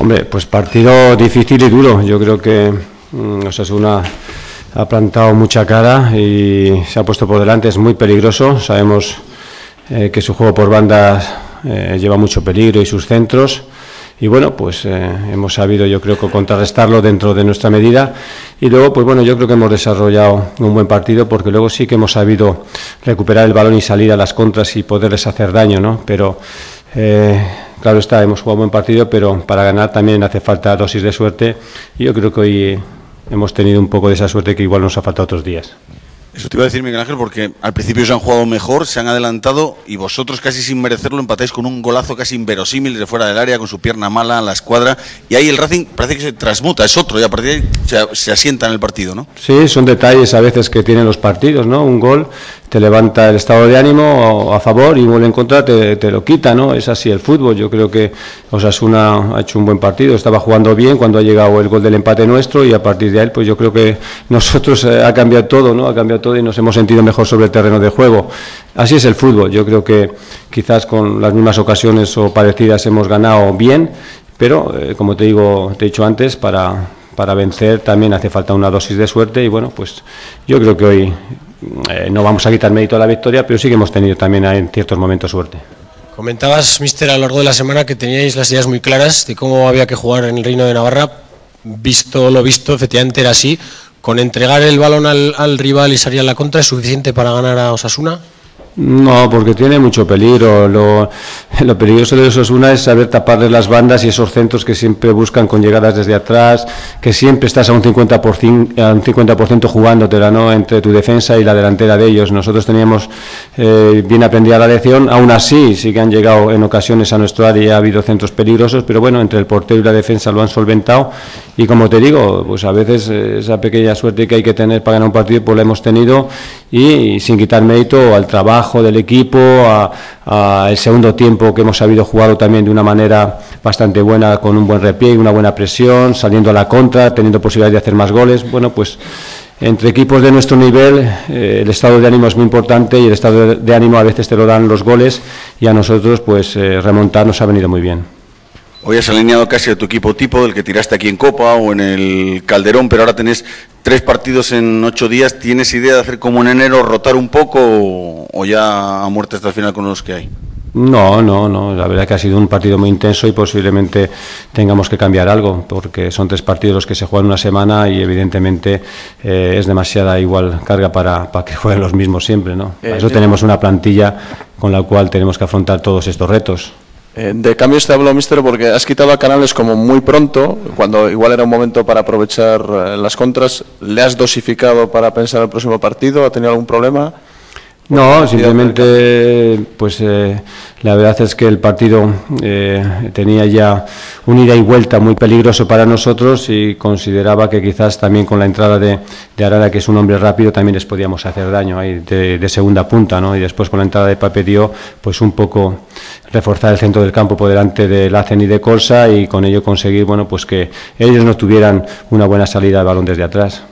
Hombre, pues partido difícil y duro. Yo creo que mm, Osasuna ha plantado mucha cara y se ha puesto por delante. Es muy peligroso. Sabemos eh, que su juego por bandas eh, lleva mucho peligro y sus centros y bueno, pues eh, hemos sabido yo creo que contrarrestarlo dentro de nuestra medida y luego pues bueno, yo creo que hemos desarrollado un buen partido porque luego sí que hemos sabido recuperar el balón y salir a las contras y poderles hacer daño, ¿no? Pero claro está, hemos jugado un buen partido, pero para ganar también hace falta dosis de suerte y yo creo que hoy hemos tenido un poco de esa suerte que igual nos ha faltado otros días. Eso te iba a decir, Miguel Ángel, porque al principio se han jugado mejor, se han adelantado y vosotros casi sin merecerlo empatáis con un golazo casi inverosímil de fuera del área, con su pierna mala la escuadra. Y ahí el Racing parece que se transmuta, es otro, y a partir de ahí se, asienta en el partido, ¿no? Sí, son detalles a veces que tienen los partidos, ¿no? Un gol te levanta el estado de ánimo a favor y un gol en contra te, te, lo quita, ¿no? Es así el fútbol. Yo creo que Osasuna ha hecho un buen partido, estaba jugando bien cuando ha llegado el gol del empate nuestro y a partir de ahí, pues yo creo que nosotros eh, ha cambiado todo, ¿no? Ha cambiado todo y nos hemos sentido mejor sobre el terreno de juego. Así es el fútbol. Yo creo que quizás con las mismas ocasiones o parecidas hemos ganado bien, pero eh, como te digo, te he dicho antes, para para vencer también hace falta una dosis de suerte y bueno, pues yo creo que hoy eh, no vamos a quitar mérito a la victoria, pero sí que hemos tenido también en ciertos momentos suerte. Comentabas, mister, a lo largo de la semana que teníais las ideas muy claras de cómo había que jugar en el Reino de Navarra. Visto lo visto, efectivamente era así. ¿Con entregar el balón al, al rival y salir a la contra es suficiente para ganar a Osasuna? No, porque tiene mucho peligro. Lo, peligroso de Osasuna es saber taparle las bandas y esos centros que siempre buscan con llegadas desde atrás, que siempre estás a un 50%, a un 50 jugándotela ¿no? entre tu defensa y la delantera de ellos. Nosotros teníamos eh, bien aprendida la lección, aún así sí que han llegado en ocasiones a nuestro área y ha habido centros peligrosos, pero bueno, entre el portero y la defensa lo han solventado y como te digo, pues a veces eh, esa pequeña suerte que hay que tener para ganar un partido pues la hemos tenido y sin quitar mérito al trabajo del equipo, a, el segundo tiempo que hemos sabido jugarlo también de una manera bastante buena, con un buen repliegue, una buena presión, saliendo a la contra, teniendo posibilidad de hacer más goles. Bueno, pues entre equipos de nuestro nivel eh, el estado de ánimo es muy importante y el estado de ánimo a veces te lo dan los goles y a nosotros pues eh, remontar nos ha venido muy bien. Hoy has alineado casi a tu equipo tipo, del que tiraste aquí en Copa o en el Calderón, pero ahora tenés tres partidos en ocho días. ¿Tienes idea de hacer como en enero, rotar un poco o, o ya a muerte hasta el final con los que hay? No, no, no. La verdad que ha sido un partido muy intenso y posiblemente tengamos que cambiar algo, porque son tres partidos los que se juegan una semana y evidentemente eh, es demasiada igual carga para, para, que jueguen los mismos siempre, ¿no? Para eso tenemos una plantilla con la cual tenemos que afrontar todos estos retos. Eh, de cambios te hablo, mister, porque has quitado a Canales como muy pronto, cuando igual era un momento para aprovechar eh, las contras. ¿Le has dosificado para pensar el próximo partido? ¿Ha tenido algún problema? No, simplemente, pues eh, la verdad es que el partido eh, tenía ya un ida y vuelta muy peligroso para nosotros y consideraba que quizás también con la entrada de, de Arara, que es un hombre rápido, también les podíamos hacer daño ahí de, de segunda punta, ¿no? Y después con la entrada de Papedio, pues un poco reforzar el centro del campo por delante de Lacen y de Colsa y con ello conseguir, bueno, pues que ellos no tuvieran una buena salida de balón desde atrás.